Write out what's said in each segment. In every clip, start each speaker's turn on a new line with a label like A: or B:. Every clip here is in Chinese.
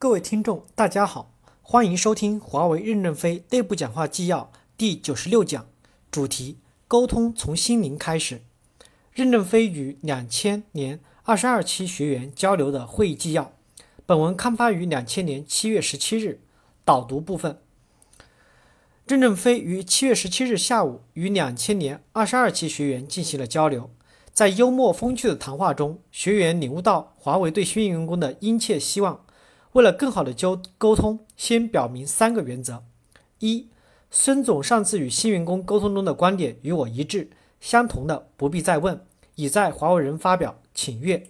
A: 各位听众，大家好，欢迎收听华为任正非内部讲话纪要第九十六讲，主题：沟通从心灵开始。任正非与两千年二十二期学员交流的会议纪要。本文刊发于两千年七月十七日。导读部分：任正非于七月十七日下午与两千年二十二期学员进行了交流，在幽默风趣的谈话中，学员领悟到华为对新员工的殷切希望。为了更好的交沟通，先表明三个原则：一，孙总上次与新员工沟通中的观点与我一致，相同的不必再问，已在华为人发表，请阅。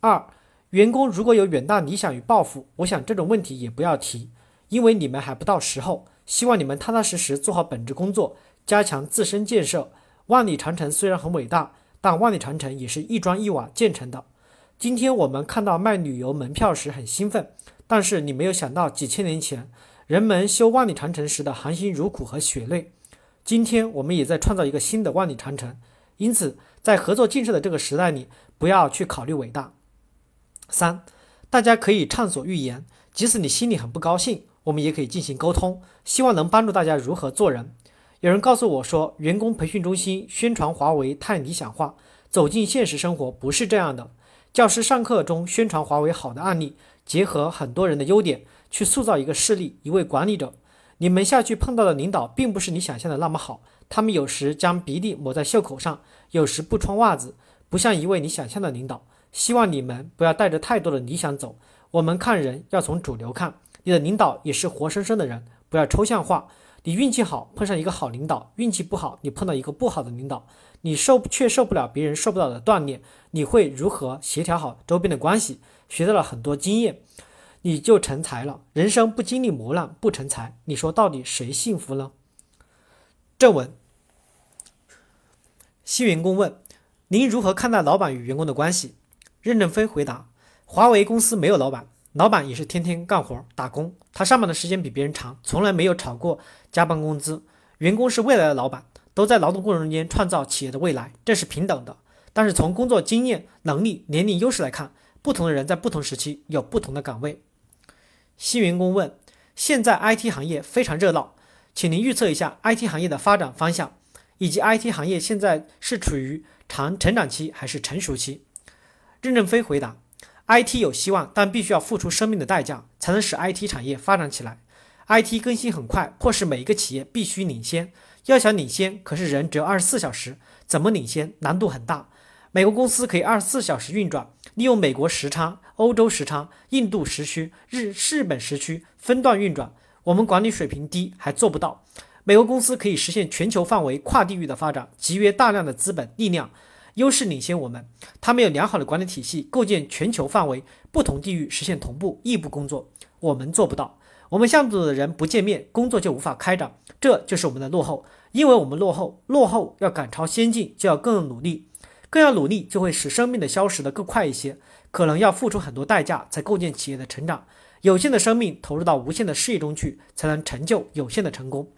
A: 二，员工如果有远大理想与抱负，我想这种问题也不要提，因为你们还不到时候。希望你们踏踏实实做好本职工作，加强自身建设。万里长城虽然很伟大，但万里长城也是一砖一瓦建成的。今天我们看到卖旅游门票时很兴奋。但是你没有想到，几千年前人们修万里长城时的含辛茹苦和血泪。今天我们也在创造一个新的万里长城。因此，在合作建设的这个时代里，不要去考虑伟大。三，大家可以畅所欲言，即使你心里很不高兴，我们也可以进行沟通，希望能帮助大家如何做人。有人告诉我说，员工培训中心宣传华为太理想化，走进现实生活不是这样的。教师上课中宣传华为好的案例。结合很多人的优点去塑造一个势力，一位管理者。你们下去碰到的领导，并不是你想象的那么好。他们有时将鼻涕抹在袖口上，有时不穿袜子，不像一位你想象的领导。希望你们不要带着太多的理想走。我们看人要从主流看，你的领导也是活生生的人，不要抽象化。你运气好碰上一个好领导，运气不好你碰到一个不好的领导，你受却受不了别人受不了的锻炼，你会如何协调好周边的关系？学到了很多经验，你就成才了。人生不经历磨难不成才，你说到底谁幸福呢？正文，新员工问：您如何看待老板与员工的关系？任正非回答：华为公司没有老板，老板也是天天干活打工，他上班的时间比别人长，从来没有炒过加班工资。员工是未来的老板，都在劳动过程中间创造企业的未来，这是平等的。但是从工作经验、能力、年龄优势来看。不同的人在不同时期有不同的岗位。新员工问：现在 IT 行业非常热闹，请您预测一下 IT 行业的发展方向，以及 IT 行业现在是处于长成长期还是成熟期？任正非回答：IT 有希望，但必须要付出生命的代价，才能使 IT 产业发展起来。IT 更新很快，迫使每一个企业必须领先。要想领先，可是人只有二十四小时，怎么领先？难度很大。美国公司可以二十四小时运转，利用美国时差、欧洲时差、印度时区、日日本时区分段运转。我们管理水平低，还做不到。美国公司可以实现全球范围、跨地域的发展，集约大量的资本力量，优势领先我们。他们有良好的管理体系，构建全球范围、不同地域实现同步异步工作。我们做不到。我们项组的人不见面，工作就无法开展，这就是我们的落后。因为我们落后，落后要赶超先进，就要更努力。更要努力，就会使生命的消失的更快一些，可能要付出很多代价才构建企业的成长。有限的生命投入到无限的事业中去，才能成就有限的成功。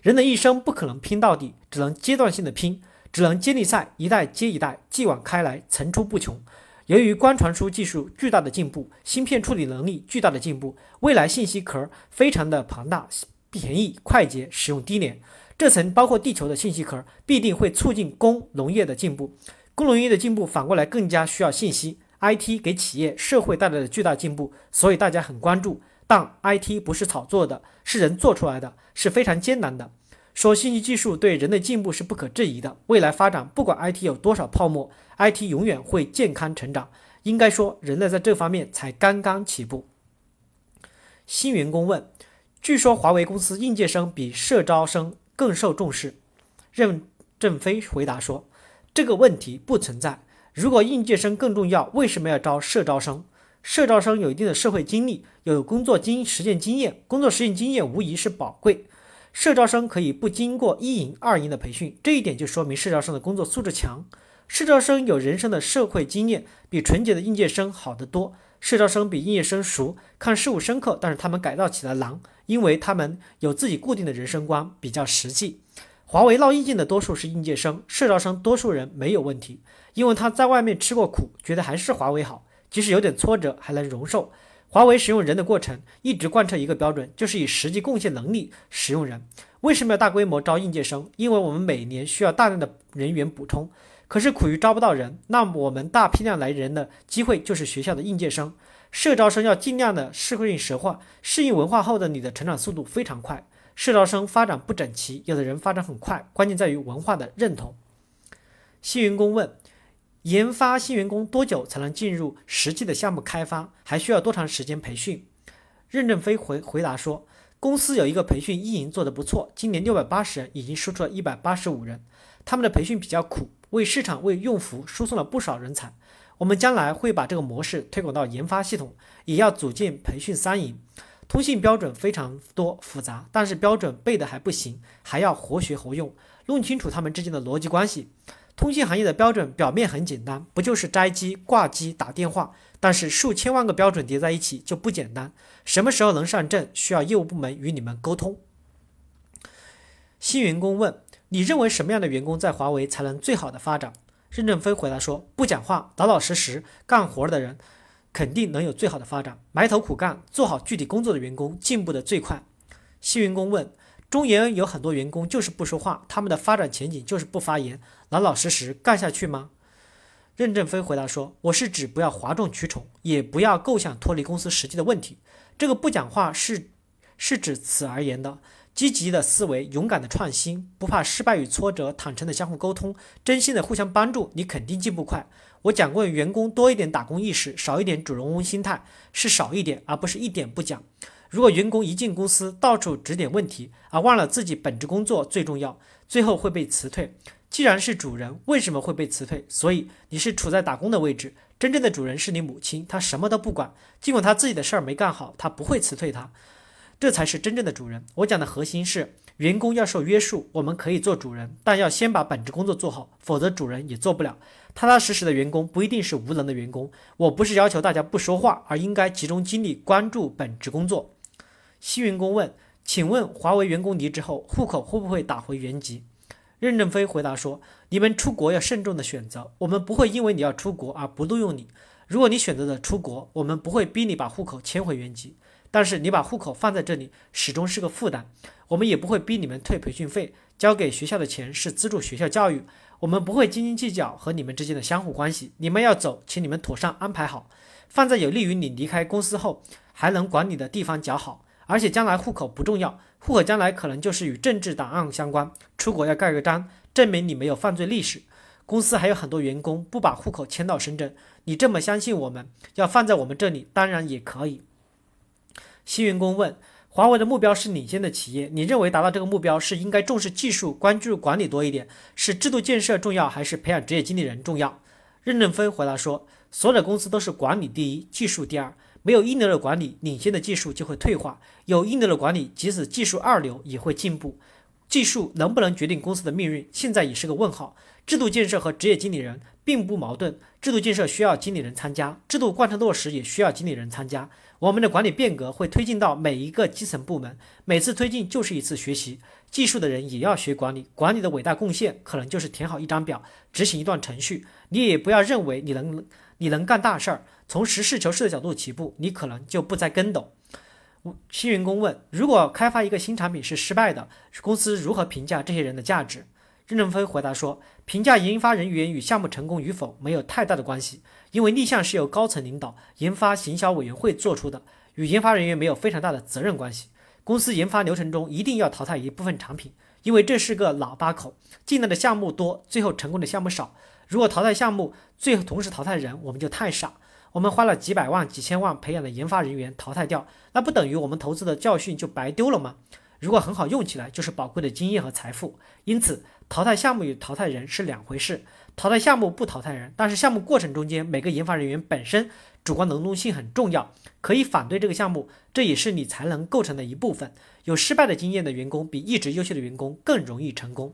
A: 人的一生不可能拼到底，只能阶段性的拼，只能接力赛一代接一代，继往开来，层出不穷。由于光传输技术巨大的进步，芯片处理能力巨大的进步，未来信息壳非常的庞大、便宜、快捷、使用低廉，这层包括地球的信息壳必定会促进工农业的进步。工农业的进步反过来更加需要信息，IT 给企业社会带来了巨大进步，所以大家很关注。但 IT 不是炒作的，是人做出来的，是非常艰难的。说信息技术对人的进步是不可质疑的，未来发展不管 IT 有多少泡沫，IT 永远会健康成长。应该说，人类在这方面才刚刚起步。新员工问：据说华为公司应届生比社招生更受重视。任正非回答说。这个问题不存在。如果应届生更重要，为什么要招社招生？社招生有一定的社会经历，有工作经实践经验，工作实践经验无疑是宝贵。社招生可以不经过一营二营的培训，这一点就说明社招生的工作素质强。社招生有人生的社会经验，比纯洁的应届生好得多。社招生比应届生熟，看事物深刻，但是他们改造起来难，因为他们有自己固定的人生观，比较实际。华为闹意见的多数是应届生，社招生多数人没有问题，因为他在外面吃过苦，觉得还是华为好，即使有点挫折还能容受。华为使用人的过程一直贯彻一个标准，就是以实际贡献能力使用人。为什么要大规模招应届生？因为我们每年需要大量的人员补充，可是苦于招不到人，那么我们大批量来人的机会就是学校的应届生。社招生要尽量的适应社化，适应文化后的你的成长速度非常快。社招生发展不整齐，有的人发展很快，关键在于文化的认同。新员工问：研发新员工多久才能进入实际的项目开发？还需要多长时间培训？任正非回回答说。公司有一个培训一营做得不错，今年六百八十人已经输出了一百八十五人。他们的培训比较苦，为市场为用服输送了不少人才。我们将来会把这个模式推广到研发系统，也要组建培训三营。通信标准非常多复杂，但是标准背的还不行，还要活学活用，弄清楚他们之间的逻辑关系。通信行业的标准表面很简单，不就是摘机、挂机、打电话？但是数千万个标准叠在一起就不简单。什么时候能上阵，需要业务部门与你们沟通。新员工问：“你认为什么样的员工在华为才能最好的发展？”任正非回答说：“不讲话、老老实实干活的人，肯定能有最好的发展。埋头苦干、做好具体工作的员工，进步的最快。”新员工问：“中研有很多员工就是不说话，他们的发展前景就是不发言，老老实实干下去吗？”任正非回答说：“我是指不要哗众取宠，也不要构想脱离公司实际的问题。这个不讲话是是指此而言的。积极的思维，勇敢的创新，不怕失败与挫折，坦诚的相互沟通，真心的互相帮助，你肯定进步快。我讲过，员工多一点打工意识，少一点主人翁心态，是少一点，而不是一点不讲。如果员工一进公司到处指点问题，而忘了自己本职工作最重要，最后会被辞退。”既然是主人，为什么会被辞退？所以你是处在打工的位置，真正的主人是你母亲，她什么都不管，尽管她自己的事儿没干好，她不会辞退她，这才是真正的主人。我讲的核心是，员工要受约束，我们可以做主人，但要先把本职工作做好，否则主人也做不了。踏踏实实的员工不一定是无能的员工。我不是要求大家不说话，而应该集中精力关注本职工作。新员工问：请问华为员工离职后，户口会不会打回原籍？任正非回答说：“你们出国要慎重的选择，我们不会因为你要出国而不录用你。如果你选择了出国，我们不会逼你把户口迁回原籍。但是你把户口放在这里，始终是个负担。我们也不会逼你们退培训费，交给学校的钱是资助学校教育。我们不会斤斤计较和你们之间的相互关系。你们要走，请你们妥善安排好，放在有利于你离开公司后还能管理的地方较好。”而且将来户口不重要，户口将来可能就是与政治档案相关。出国要盖个章，证明你没有犯罪历史。公司还有很多员工不把户口迁到深圳，你这么相信我们，要放在我们这里，当然也可以。新员工问：华为的目标是领先的企业，你认为达到这个目标是应该重视技术，关注管理多一点，是制度建设重要，还是培养职业经理人重要？任正非回答说：所有的公司都是管理第一，技术第二。没有一流的管理，领先的技术就会退化；有一流的管理，即使技术二流也会进步。技术能不能决定公司的命运，现在也是个问号。制度建设和职业经理人并不矛盾，制度建设需要经理人参加，制度贯彻落实也需要经理人参加。我们的管理变革会推进到每一个基层部门，每次推进就是一次学习。技术的人也要学管理，管理的伟大贡献可能就是填好一张表，执行一段程序。你也不要认为你能。你能干大事儿，从实事求是的角度起步，你可能就不栽跟斗。新员工问：如果开发一个新产品是失败的，公司如何评价这些人的价值？任正非回答说：评价研发人员与项目成功与否没有太大的关系，因为立项是由高层领导、研发行销委员会做出的，与研发人员没有非常大的责任关系。公司研发流程中一定要淘汰一部分产品，因为这是个老八口，进来的项目多，最后成功的项目少。如果淘汰项目，最后同时淘汰人，我们就太傻。我们花了几百万、几千万培养的研发人员淘汰掉，那不等于我们投资的教训就白丢了吗？如果很好用起来，就是宝贵的经验和财富。因此，淘汰项目与淘汰人是两回事。淘汰项目不淘汰人，但是项目过程中间每个研发人员本身主观能动性很重要，可以反对这个项目，这也是你才能构成的一部分。有失败的经验的员工比一直优秀的员工更容易成功。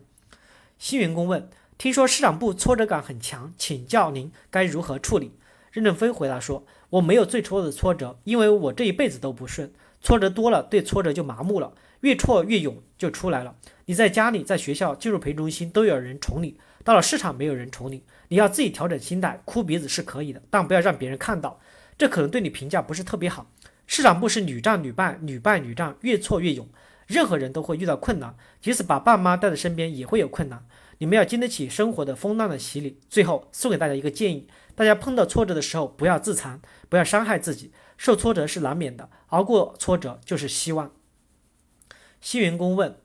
A: 新员工问。听说市场部挫折感很强，请教您该如何处理？任正非回答说：“我没有最初的挫折，因为我这一辈子都不顺，挫折多了，对挫折就麻木了，越挫越勇就出来了。你在家里、在学校、进入培训中心都有人宠你，到了市场没有人宠你，你要自己调整心态，哭鼻子是可以的，但不要让别人看到，这可能对你评价不是特别好。市场部是屡战屡败，屡败屡战，越挫越勇。任何人都会遇到困难，即使把爸妈带在身边也会有困难。你们要经得起生活的风浪的洗礼。最后送给大家一个建议：大家碰到挫折的时候，不要自残，不要伤害自己。受挫折是难免的，熬过挫折就是希望。新员工问：“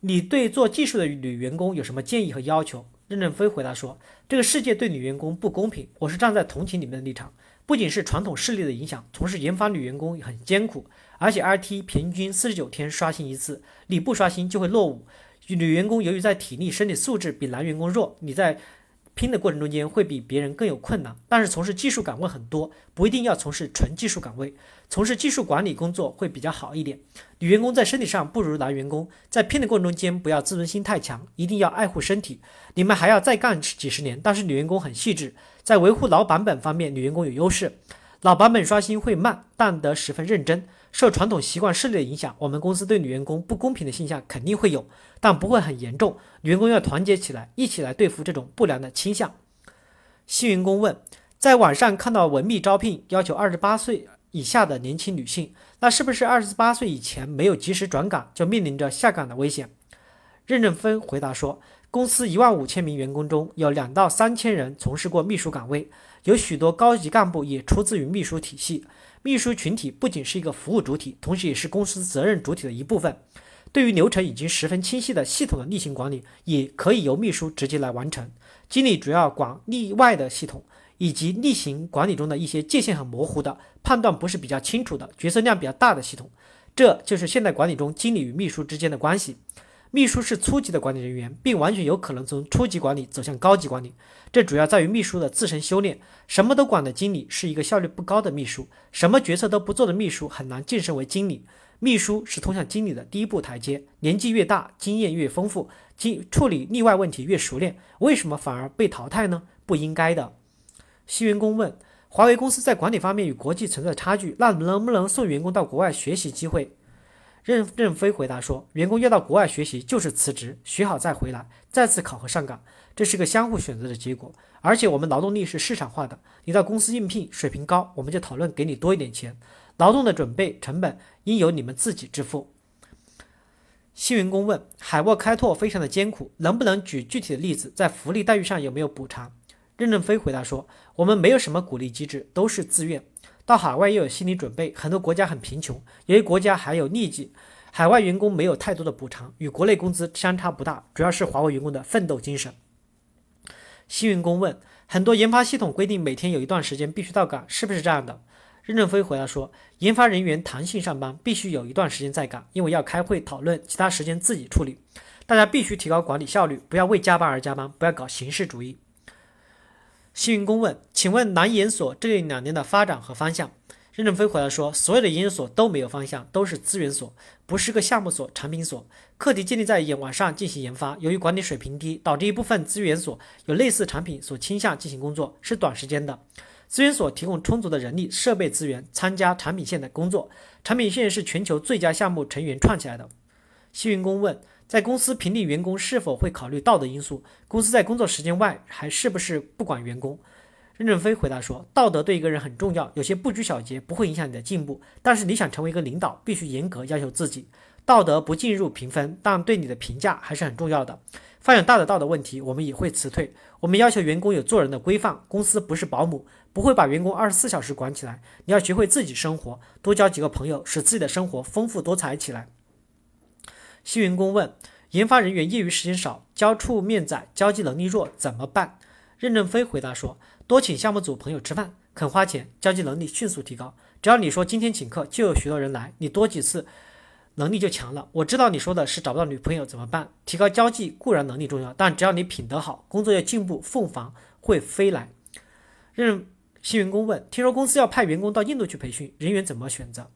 A: 你对做技术的女员工有什么建议和要求？”任正非回答说：“这个世界对女员工不公平，我是站在同情你们的立场。不仅是传统势力的影响，从事研发女员工很艰苦，而且 RT 平均四十九天刷新一次，你不刷新就会落伍。女员工由于在体力、身体素质比男员工弱，你在。”拼的过程中间会比别人更有困难，但是从事技术岗位很多，不一定要从事纯技术岗位，从事技术管理工作会比较好一点。女员工在身体上不如男员工，在拼的过程中间不要自尊心太强，一定要爱护身体。你们还要再干几十年，但是女员工很细致，在维护老版本方面，女员工有优势。老版本刷新会慢，但得十分认真。受传统习惯势力的影响，我们公司对女员工不公平的现象肯定会有，但不会很严重。女员工要团结起来，一起来对付这种不良的倾向。新员工问：在网上看到文秘招聘要求二十八岁以下的年轻女性，那是不是二十八岁以前没有及时转岗，就面临着下岗的危险？任正非回答说：公司一万五千名员工中有两到三千人从事过秘书岗位。有许多高级干部也出自于秘书体系，秘书群体不仅是一个服务主体，同时也是公司责任主体的一部分。对于流程已经十分清晰的系统的例行管理，也可以由秘书直接来完成。经理主要管例外的系统，以及例行管理中的一些界限很模糊的、判断不是比较清楚的、角色量比较大的系统。这就是现代管理中经理与秘书之间的关系。秘书是初级的管理人员，并完全有可能从初级管理走向高级管理。这主要在于秘书的自身修炼。什么都管的经理是一个效率不高的秘书，什么决策都不做的秘书很难晋升为经理。秘书是通向经理的第一步台阶。年纪越大，经验越丰富，经处理例外问题越熟练，为什么反而被淘汰呢？不应该的。新员工问：华为公司在管理方面与国际存在差距，那能不能送员工到国外学习机会？任任飞回答说：“员工要到国外学习，就是辞职，学好再回来，再次考核上岗，这是个相互选择的结果。而且我们劳动力是市场化的，你到公司应聘，水平高，我们就讨论给你多一点钱。劳动的准备成本应由你们自己支付。”新员工问：“海沃开拓非常的艰苦，能不能举具体的例子？在福利待遇上有没有补偿？”任正非回答说：“我们没有什么鼓励机制，都是自愿。”到海外又有心理准备，很多国家很贫穷，有些国家还有痢疾，海外员工没有太多的补偿，与国内工资相差不大，主要是华为员工的奋斗精神。新员工问：很多研发系统规定每天有一段时间必须到岗，是不是这样的？任正非回答说：研发人员弹性上班，必须有一段时间在岗，因为要开会讨论，其他时间自己处理。大家必须提高管理效率，不要为加班而加班，不要搞形式主义。新员工问：“请问南研所这两年的发展和方向？”任正非回答说：“所有的研究所都没有方向，都是资源所，不是个项目所、产品所。课题建立在研网上进行研发，由于管理水平低，导致一部分资源所有类似产品所倾向进行工作，是短时间的。资源所提供充足的人力、设备资源，参加产品线的工作。产品线是全球最佳项目成员创起来的。”新员工问。在公司评定员工是否会考虑道德因素？公司在工作时间外还是不是不管员工？任正非回答说：“道德对一个人很重要，有些不拘小节不会影响你的进步。但是你想成为一个领导，必须严格要求自己。道德不进入评分，但对你的评价还是很重要的。犯有大的道德问题，我们也会辞退。我们要求员工有做人的规范。公司不是保姆，不会把员工二十四小时管起来。你要学会自己生活，多交几个朋友，使自己的生活丰富多彩起来。”新员工问：研发人员业余时间少，交触面窄，交际能力弱，怎么办？任正非回答说：多请项目组朋友吃饭，肯花钱，交际能力迅速提高。只要你说今天请客，就有许多人来，你多几次，能力就强了。我知道你说的是找不到女朋友怎么办？提高交际固然能力重要，但只要你品德好，工作要进步，凤凰会飞来。任新员工问：听说公司要派员工到印度去培训，人员怎么选择？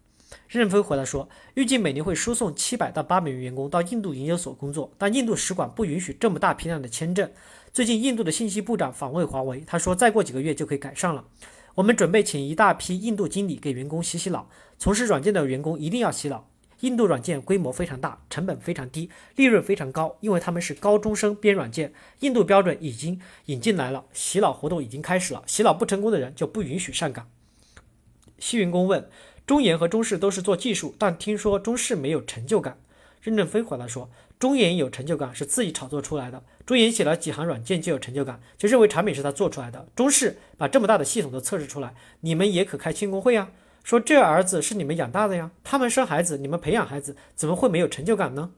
A: 任飞回答说，预计每年会输送七百到八百名员工到印度研究所工作，但印度使馆不允许这么大批量的签证。最近，印度的信息部长访问华为，他说再过几个月就可以改善了。我们准备请一大批印度经理给员工洗洗脑，从事软件的员工一定要洗脑。印度软件规模非常大，成本非常低，利润非常高，因为他们是高中生编软件。印度标准已经引进来了，洗脑活动已经开始了，洗脑不成功的人就不允许上岗。新员工问。中研和中视都是做技术，但听说中视没有成就感。任正非回答说：“中研有成就感是自己炒作出来的。中研写了几行软件就有成就感，就认为产品是他做出来的。中视把这么大的系统都测试出来，你们也可开庆功会啊！说这儿子是你们养大的呀，他们生孩子，你们培养孩子，怎么会没有成就感呢？”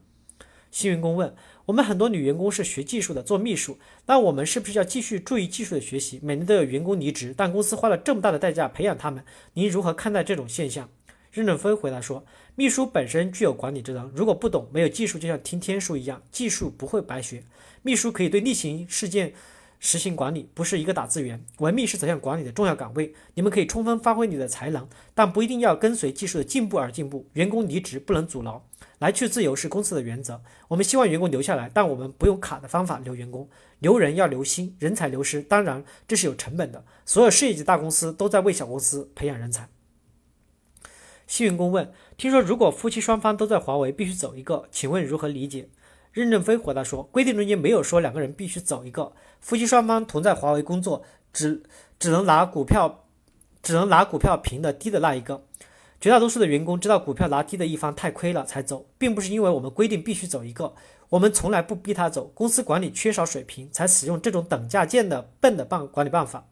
A: 新员工问：“我们很多女员工是学技术的，做秘书，那我们是不是要继续注意技术的学习？每年都有员工离职，但公司花了这么大的代价培养他们，您如何看待这种现象？”任正非回答说：“秘书本身具有管理职能，如果不懂，没有技术，就像听天书一样，技术不会白学。秘书可以对例行事件实行管理，不是一个打字员。文秘是走向管理的重要岗位，你们可以充分发挥你的才能，但不一定要跟随技术的进步而进步。员工离职不能阻挠，来去自由是公司的原则。我们希望员工留下来，但我们不用卡的方法留员工。留人要留心，人才流失，当然这是有成本的。所有事业级大公司都在为小公司培养人才。”新员工问：“听说如果夫妻双方都在华为，必须走一个，请问如何理解？”任正非回答说：“规定中间没有说两个人必须走一个，夫妻双方同在华为工作，只只能拿股票，只能拿股票评的低的那一个。绝大多数的员工知道股票拿低的一方太亏了才走，并不是因为我们规定必须走一个，我们从来不逼他走。公司管理缺少水平，才使用这种等价件的笨的办管理办法。”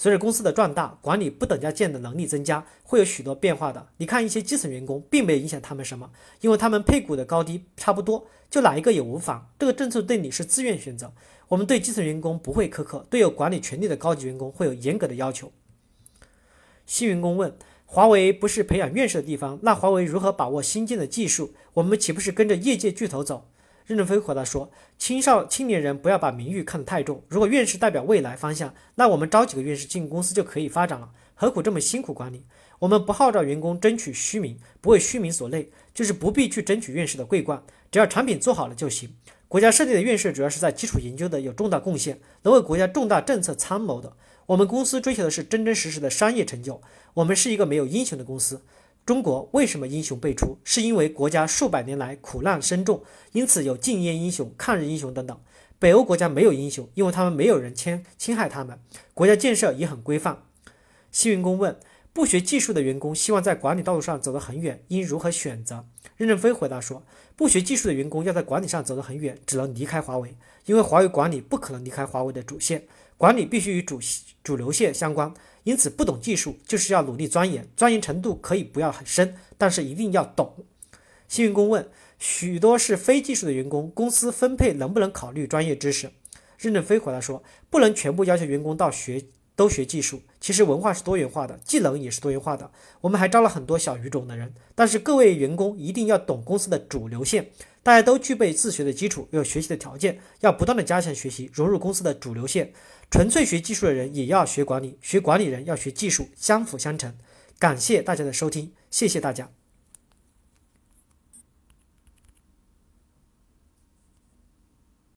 A: 随着公司的壮大，管理不等价件的能力增加，会有许多变化的。你看一些基层员工，并没有影响他们什么，因为他们配股的高低差不多，就哪一个也无妨。这个政策对你是自愿选择。我们对基层员工不会苛刻，对有管理权力的高级员工会有严格的要求。新员工问：华为不是培养院士的地方，那华为如何把握新进的技术？我们岂不是跟着业界巨头走？任正非回答说：“青少青年人不要把名誉看得太重。如果院士代表未来方向，那我们招几个院士进公司就可以发展了，何苦这么辛苦管理？我们不号召员工争取虚名，不为虚名所累，就是不必去争取院士的桂冠，只要产品做好了就行。国家设立的院士主要是在基础研究的有重大贡献，能为国家重大政策参谋的。我们公司追求的是真真实实的商业成就。我们是一个没有英雄的公司。”中国为什么英雄辈出？是因为国家数百年来苦难深重，因此有禁烟英雄、抗日英雄等等。北欧国家没有英雄，因为他们没有人侵侵害他们，国家建设也很规范。新员工问：不学技术的员工希望在管理道路上走得很远，应如何选择？任正非回答说：不学技术的员工要在管理上走得很远，只能离开华为，因为华为管理不可能离开华为的主线，管理必须与主主流线相关。因此，不懂技术就是要努力钻研，钻研程度可以不要很深，但是一定要懂。新员工问：许多是非技术的员工，公司分配能不能考虑专业知识？任正非回答说：不能全部要求员工到学都学技术。其实文化是多元化的，技能也是多元化的。我们还招了很多小语种的人，但是各位员工一定要懂公司的主流线。大家都具备自学的基础，有学习的条件，要不断的加强学习，融入公司的主流线。纯粹学技术的人也要学管理，学管理人要学技术，相辅相成。感谢大家的收听，谢谢大家。